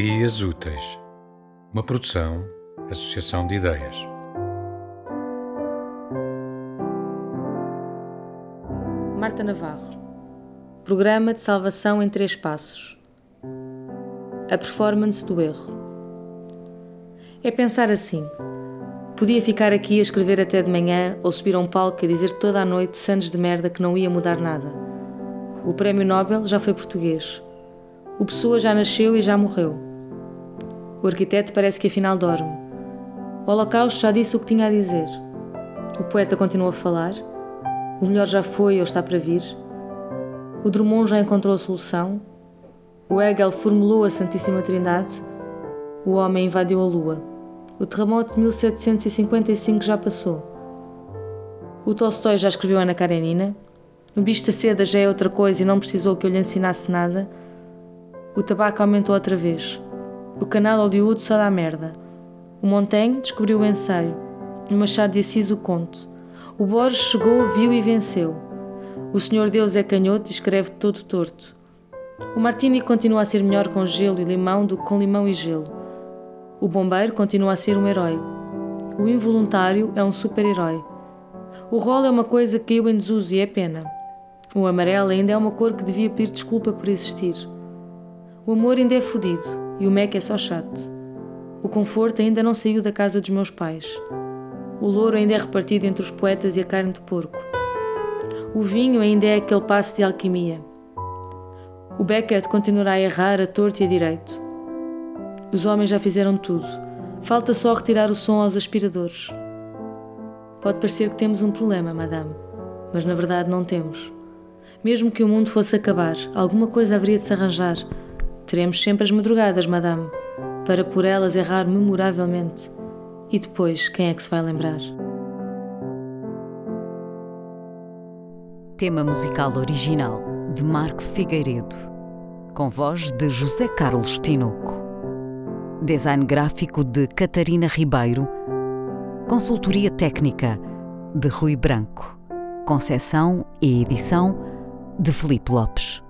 Ideias Úteis, uma produção, associação de ideias. Marta Navarro. Programa de salvação em três passos. A performance do erro. É pensar assim. Podia ficar aqui a escrever até de manhã ou subir a um palco a dizer toda a noite sandes de merda que não ia mudar nada. O prémio Nobel já foi português. O Pessoa já nasceu e já morreu. O arquiteto parece que afinal dorme. O Holocausto já disse o que tinha a dizer. O poeta continua a falar. O melhor já foi ou está para vir. O Drummond já encontrou a solução. O Hegel formulou a Santíssima Trindade. O homem invadiu a Lua. O terremoto de 1755 já passou. O Tolstói já escreveu Ana Karenina. O bicho da seda já é outra coisa e não precisou que eu lhe ensinasse nada. O tabaco aumentou outra vez. O canal Hollywood só dá merda. O Montaigne descobriu o ensaio. O Machado de Assis o conto. O Borges chegou, viu e venceu. O Senhor Deus é canhoto e escreve todo torto. O Martini continua a ser melhor com gelo e limão do que com limão e gelo. O bombeiro continua a ser um herói. O involuntário é um super-herói. O rolo é uma coisa que caiu em desuso e é pena. O amarelo ainda é uma cor que devia pedir desculpa por existir. O amor ainda é fodido e o Mac é só chato. O conforto ainda não saiu da casa dos meus pais. O louro ainda é repartido entre os poetas e a carne de porco. O vinho ainda é aquele passo de alquimia. O Beckett continuará a errar a torto e a direito. Os homens já fizeram tudo. Falta só retirar o som aos aspiradores. Pode parecer que temos um problema, madame, mas na verdade não temos. Mesmo que o mundo fosse acabar, alguma coisa haveria de se arranjar. Teremos sempre as madrugadas, madame, para por elas errar memoravelmente. E depois, quem é que se vai lembrar? Tema musical original de Marco Figueiredo, com voz de José Carlos Tinoco. Design gráfico de Catarina Ribeiro. Consultoria técnica de Rui Branco. Concessão e edição de Felipe Lopes.